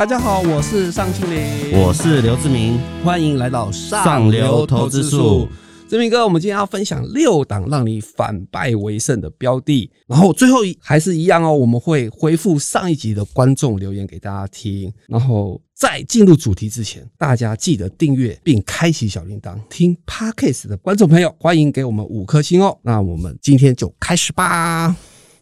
大家好，我是尚庆林，我是刘志明，欢迎来到上流投资术。志明哥，我们今天要分享六档让你反败为胜的标的，然后最后一还是一样哦，我们会回复上一集的观众留言给大家听。然后在进入主题之前，大家记得订阅并开启小铃铛。听 Podcast 的观众朋友，欢迎给我们五颗星哦。那我们今天就开始吧。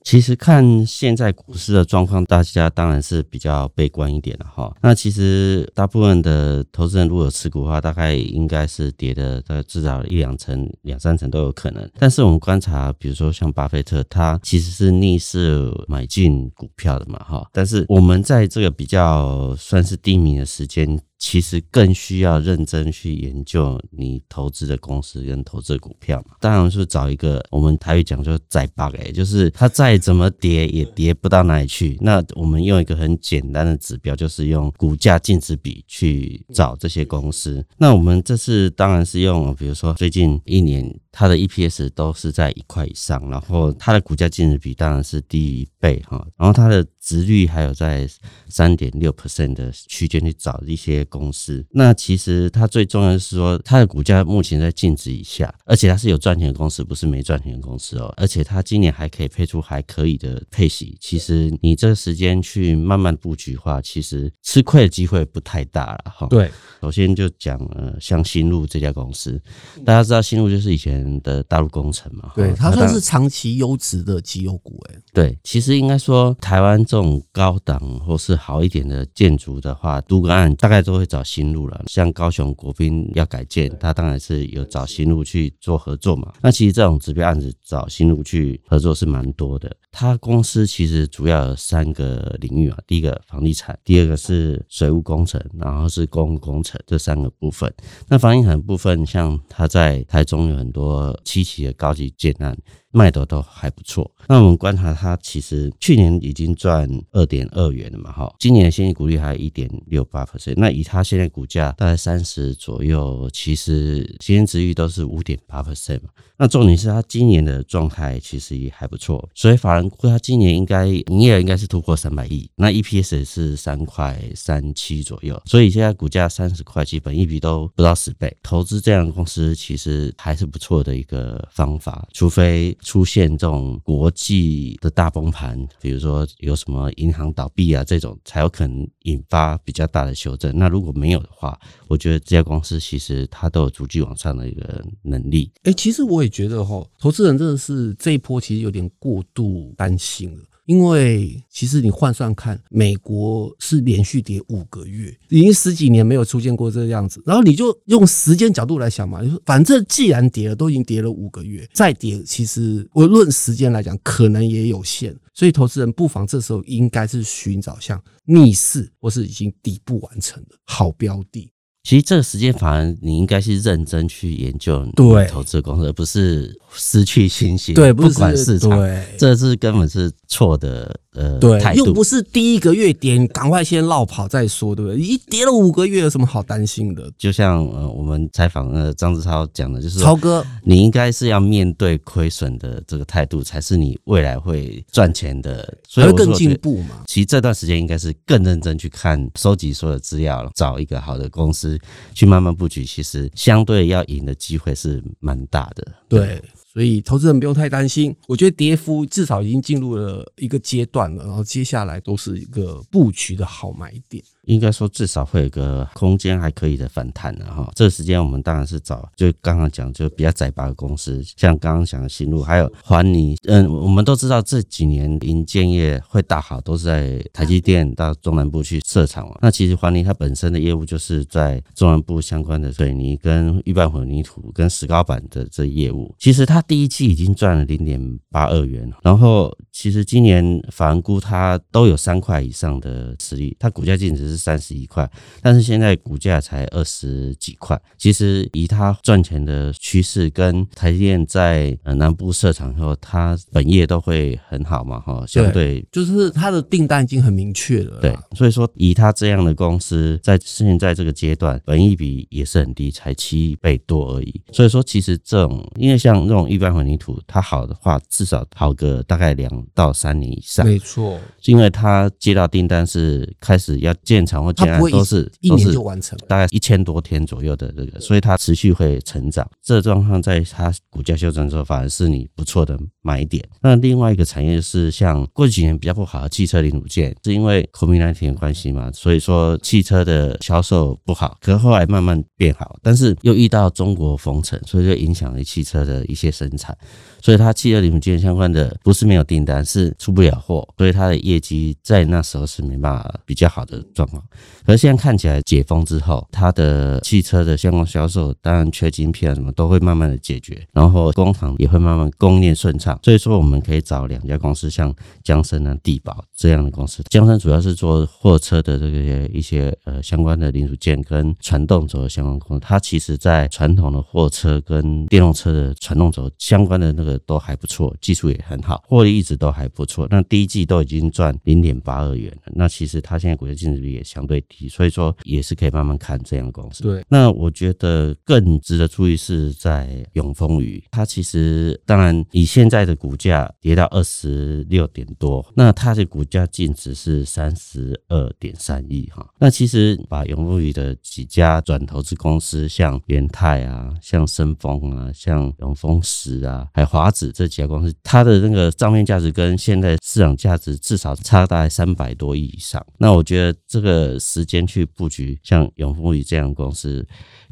其实看现在股市的状况，大家当然是比较悲观一点了哈。那其实大部分的投资人如果有持股的话，大概应该是跌的，大概至少一两成、两三成都有可能。但是我们观察，比如说像巴菲特，他其实是逆势买进股票的嘛哈。但是我们在这个比较算是低迷的时间。其实更需要认真去研究你投资的公司跟投资股票嘛。当然是找一个我们台语讲就再 bug，，就是它再怎么跌也跌不到哪里去。那我们用一个很简单的指标，就是用股价净值比去找这些公司。那我们这次当然是用，比如说最近一年它的 EPS 都是在一块以上，然后它的股价净值比当然是低于一倍哈，然后它的值率还有在三点六 percent 的区间去找一些。公司，那其实它最重要的是说，它的股价目前在净值以下，而且它是有赚钱的公司，不是没赚钱的公司哦。而且它今年还可以配出还可以的配息。其实你这个时间去慢慢布局的话，其实吃亏的机会不太大了哈。对，首先就讲呃，像新路这家公司，大家知道新路就是以前的大陆工程嘛，对，它算是长期优质的绩优股哎。对，其实应该说台湾这种高档或是好一点的建筑的话，都个案大概都。会找新路了，像高雄国宾要改建，它当然是有找新路去做合作嘛。那其实这种指标案子找新路去合作是蛮多的。它公司其实主要有三个领域啊，第一个房地产，第二个是水务工程，然后是公共工程这三个部分。那房地产部分，像它在台中有很多七期的高级建案。卖的都还不错。那我们观察它，其实去年已经赚二点二元了嘛，哈，今年的现金股利还一点六八 percent。那以它现在股价大概三十左右，其实现金值率都是五点八 percent 嘛。那重点是它今年的状态其实也还不错，所以法人估它今年应该营业额应该是突破三百亿，那 EPS 是三块三七左右。所以现在股价三十块，基本一笔都不到十倍。投资这样的公司其实还是不错的一个方法，除非。出现这种国际的大崩盘，比如说有什么银行倒闭啊，这种才有可能引发比较大的修正。那如果没有的话，我觉得这家公司其实它都有逐级往上的一个能力。哎、其实我也觉得哈，投资人真的是这一波其实有点过度担心了。因为其实你换算看，美国是连续跌五个月，已经十几年没有出现过这个样子。然后你就用时间角度来想嘛，就是反正既然跌了，都已经跌了五个月，再跌，其实我论时间来讲，可能也有限。所以投资人不妨这时候应该是寻找像逆势或是已经底部完成的好标的。其实这个时间，反而你应该是认真去研究对投资公司，而不是失去信心。对，不管市场，对，这是根本是错的。呃，对，又不是第一个月跌，赶快先落跑再说，对不对？一跌了五个月，有什么好担心的？就像呃，我们采访呃张志超讲的，就是超哥，你应该是要面对亏损的这个态度，才是你未来会赚钱的，所以会更进步嘛。其实这段时间应该是更认真去看、收集所有资料，找一个好的公司去慢慢布局。其实相对要赢的机会是蛮大的，对。对所以投资人不用太担心，我觉得跌幅至少已经进入了一个阶段了，然后接下来都是一个布局的好买点。应该说至少会有个空间还可以的反弹的哈。这个时间我们当然是找，就刚刚讲就比较窄巴的公司，像刚刚讲的新路，还有环泥。嗯，我们都知道这几年营建业会大好，都是在台积电到中南部去设厂嘛。那其实环泥它本身的业务就是在中南部相关的水泥跟预拌混凝土跟石膏板的这业务。其实它第一季已经赚了零点八二元，然后其实今年法人估它都有三块以上的实力，它股价净值是。三十一块，但是现在股价才二十几块。其实以它赚钱的趋势，跟台积电在呃南部设厂后，它本业都会很好嘛，哈，相对就是它的订单已经很明确了。对，所以说以它这样的公司，在现在这个阶段，本益比也是很低，才七倍多而已。所以说，其实这种因为像这种一般混凝土，它好的话至少好个大概两到三年以上。没错，因为它接到订单是开始要建厂或建案都是一年就完成，大概一千多天左右的这个，所以它持续会成长。这状况在它股价修正之后，反而是你不错的买点。那另外一个产业就是像过去几年比较不好的汽车零组件，是因为 COVID-19 的关系嘛，所以说汽车的销售不好，可是后来慢慢变好，但是又遇到中国封城，所以就影响了汽车的一些生产。所以它汽车零组件相关的不是没有订单，是出不了货，所以它的业绩在那时候是没办法比较好的状况。可是现在看起来解封之后，它的汽车的相关销售，当然缺晶片什么都会慢慢的解决，然后工厂也会慢慢供应顺畅。所以说我们可以找两家公司，像江森啊、地宝这样的公司。江森主要是做货车的这个一些呃相关的零组件跟传动轴的相关工作，它其实在传统的货车跟电动车的传动轴相关的那个。都还不错，技术也很好，获利一直都还不错。那第一季都已经赚零点八二元了。那其实它现在股价净值比也相对低，所以说也是可以慢慢看这样的公司。对，那我觉得更值得注意是在永丰鱼，它其实当然以现在的股价跌到二十六点多，那它的股价净值是三十二点三亿哈。那其实把永丰鱼的几家转投资公司，像元泰啊，像深丰啊，像永丰石啊，还有。华子这几家公司，它的那个账面价值跟现在市场价值至少差大概三百多亿以上。那我觉得这个的时间去布局像永丰宇这样的公司。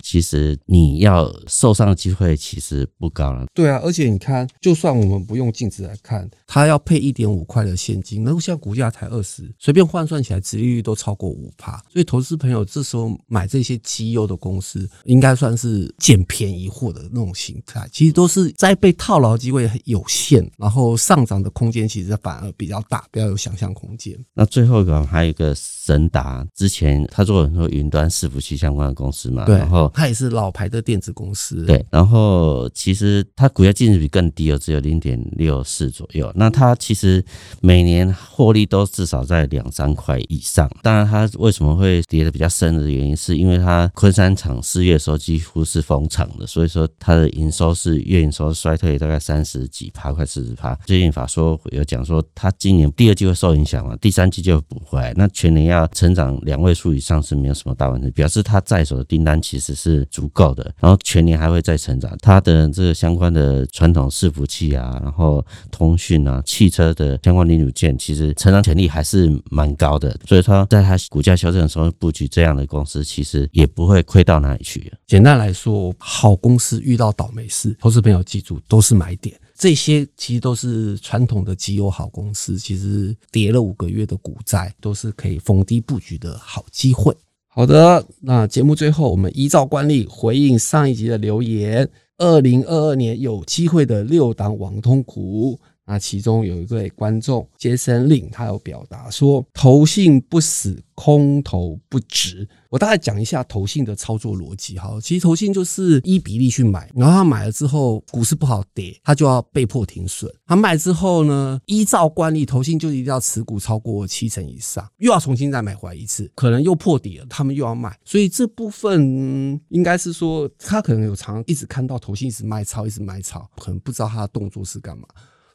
其实你要受伤的机会其实不高了。对啊，而且你看，就算我们不用净值来看，它要配一点五块的现金，那现在股价才二十，随便换算起来，殖利率都超过五趴。所以投资朋友这时候买这些绩优的公司，应该算是捡便宜货的那种形态。其实都是在被套牢机会有限，然后上涨的空间其实反而比较大，比较有想象空间。那最后一个还有一个神达，之前他做了很多云端伺服器相关的公司嘛，对，然后。它也是老牌的电子公司，对。然后其实它股价净值比更低哦，只有零点六四左右。那它其实每年获利都至少在两三块以上。当然，它为什么会跌得比较深的原因，是因为它昆山厂四月的时候几乎是封厂的，所以说它的营收是月营收衰退大概三十几趴，快四十趴。最近法说有讲说，它今年第二季会受影响嘛，第三季就补回来。那全年要成长两位数以上是没有什么大问题，表示它在手的订单其实。是是足够的，然后全年还会再成长。它的这个相关的传统伺服器啊，然后通讯啊、汽车的相关零组件，其实成长潜力还是蛮高的。所以说，在它股价修正的时候布局这样的公司，其实也不会亏到哪里去。简单来说，好公司遇到倒霉事，投资朋友记住都是买点。这些其实都是传统的绩优好公司，其实跌了五个月的股债，都是可以逢低布局的好机会。好的，那节目最后，我们依照惯例回应上一集的留言。二零二二年有机会的六档网通股。那其中有一位观众杰森令，他有表达说：“投信不死，空头不值。”我大概讲一下投信的操作逻辑哈。其实投信就是依比例去买，然后他买了之后，股市不好跌，他就要被迫停损。他卖之后呢，依照惯例，投信就一定要持股超过七成以上，又要重新再买回来一次，可能又破底了，他们又要卖。所以这部分、嗯、应该是说，他可能有常一直看到投信一直卖超，一直卖超，可能不知道他的动作是干嘛。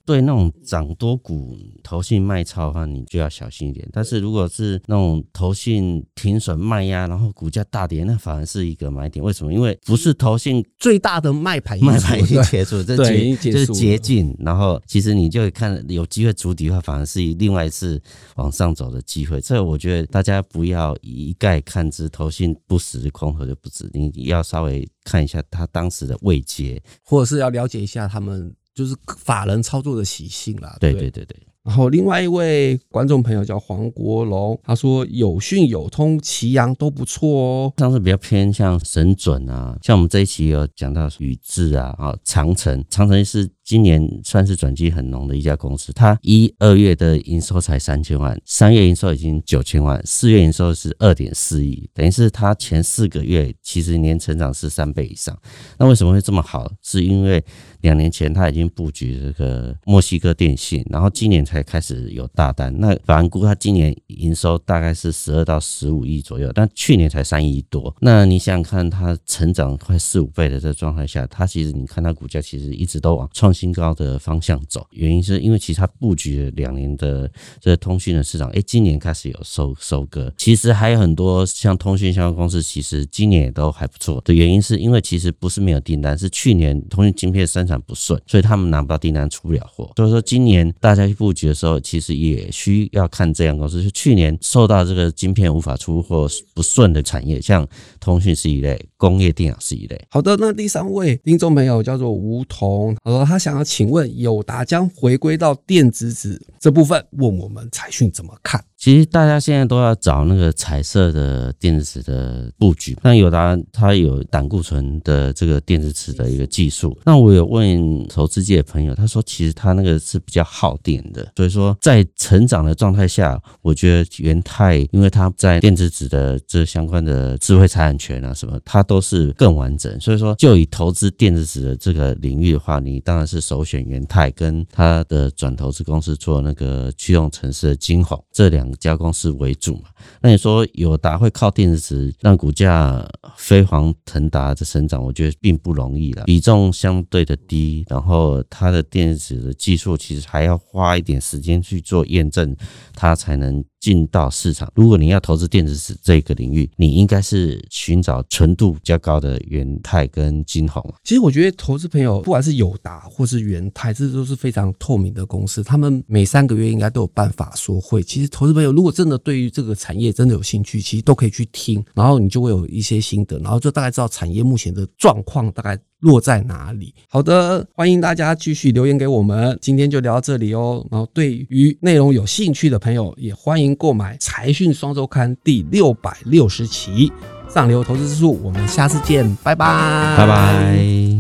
对那种涨多股投信卖超的话，你就要小心一点。但是如果是那种投信停损卖压，然后股价大跌，那反而是一个买点。为什么？因为不是投信最大的卖盘，卖盘已经结束，这结就是捷径。然后其实你就会看有机会筑底的话，反而是另外一次往上走的机会。这我觉得大家不要一概看之，投信不死，空头就不止。你要稍微看一下它当时的位阶，或者是要了解一下他们。就是法人操作的习性啦。对对对对。然后另外一位观众朋友叫黄国龙，他说有讯、有通、奇阳都不错哦。上次比较偏向神准啊，像我们这一期有讲到宇智啊，啊长城，长城是。今年算是转机很浓的一家公司。它一二月的营收才三千万，三月营收已经九千万，四月营收是二点四亿，等于是它前四个月其实年成长是三倍以上。那为什么会这么好？是因为两年前他已经布局这个墨西哥电信，然后今年才开始有大单。那法人估他今年营收大概是十二到十五亿左右，但去年才三亿多。那你想想看，它成长快四五倍的这个状态下，它其实你看它股价其实一直都往创新新高的方向走。原因是因为其实它布局了两年的这通讯的市场，哎，今年开始有收收割。其实还有很多像通讯相关公司，其实今年也都还不错的原因是因为其实不是没有订单，是去年通讯晶片生产不顺，所以他们拿不到订单，出不了货。所以说今年大家去布局的时候，其实也需要看这样公司。就去年受到这个晶片无法出货不顺的产业，像通讯是一类，工业电脑是一类。好的，那第三位听众朋友叫做吴彤，他说他想要请问友达将回归到电子纸这部分，问我们财讯怎么看？其实大家现在都要找那个彩色的电子纸的布局。那友达它有胆固醇的这个电子纸的一个技术。那我有问投资界的朋友，他说其实他那个是比较耗电的。所以说在成长的状态下，我觉得元太因为它在电子纸的这相关的智慧财产权啊什么，它都是更完整。所以说就以投资电子纸的这个领域的话，你当然是首选元泰跟它的转投资公司做那个驱动城市的金宏这两家公司为主嘛，那你说友达会靠电子让股价飞黄腾达的生长，我觉得并不容易了，比重相对的低，然后它的电子的技术其实还要花一点时间去做验证，它才能。进到市场，如果你要投资电子纸这个领域，你应该是寻找纯度比较高的元泰跟金红。其实我觉得投资朋友不管是友达或是元泰，这都是非常透明的公司，他们每三个月应该都有办法说会。其实投资朋友如果真的对于这个产业真的有兴趣，其实都可以去听，然后你就会有一些心得，然后就大概知道产业目前的状况大概。落在哪里？好的，欢迎大家继续留言给我们。今天就聊到这里哦。然后，对于内容有兴趣的朋友，也欢迎购买《财讯双周刊》第六百六十期《上流投资之术》。我们下次见，拜拜，拜拜。